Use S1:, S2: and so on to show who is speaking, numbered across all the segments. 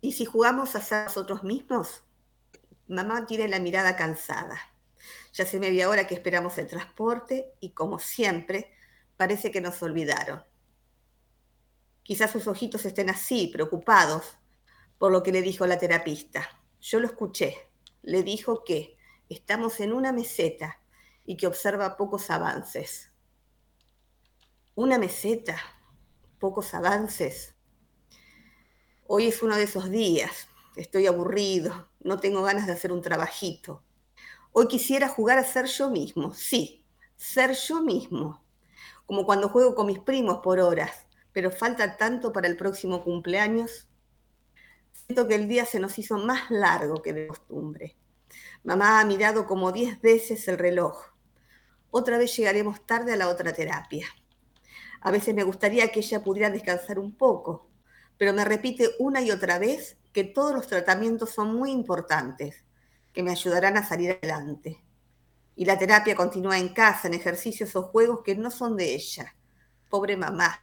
S1: ¿Y si jugamos a ser nosotros mismos? Mamá tiene la mirada cansada. Ya hace media hora que esperamos el transporte y como siempre, parece que nos olvidaron. Quizás sus ojitos estén así, preocupados por lo que le dijo la terapista. Yo lo escuché. Le dijo que estamos en una meseta y que observa pocos avances. Una meseta, pocos avances. Hoy es uno de esos días. Estoy aburrido, no tengo ganas de hacer un trabajito. Hoy quisiera jugar a ser yo mismo, sí, ser yo mismo, como cuando juego con mis primos por horas, pero falta tanto para el próximo cumpleaños. Siento que el día se nos hizo más largo que de costumbre. Mamá ha mirado como diez veces el reloj. Otra vez llegaremos tarde a la otra terapia. A veces me gustaría que ella pudiera descansar un poco, pero me repite una y otra vez que todos los tratamientos son muy importantes, que me ayudarán a salir adelante. Y la terapia continúa en casa, en ejercicios o juegos que no son de ella. Pobre mamá,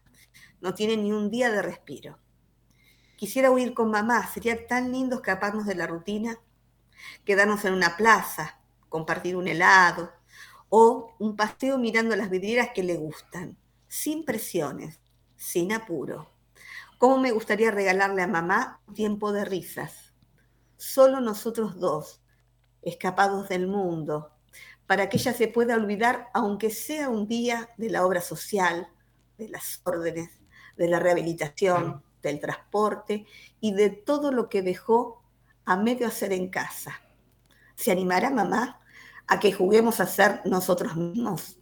S1: no tiene ni un día de respiro. Quisiera huir con mamá, sería tan lindo escaparnos de la rutina, quedarnos en una plaza, compartir un helado o un paseo mirando las vidrieras que le gustan, sin presiones, sin apuro. ¿Cómo me gustaría regalarle a mamá un tiempo de risas? Solo nosotros dos, escapados del mundo, para que ella se pueda olvidar, aunque sea un día, de la obra social, de las órdenes, de la rehabilitación, del transporte y de todo lo que dejó a medio hacer en casa. ¿Se animará mamá a que juguemos a ser nosotros mismos?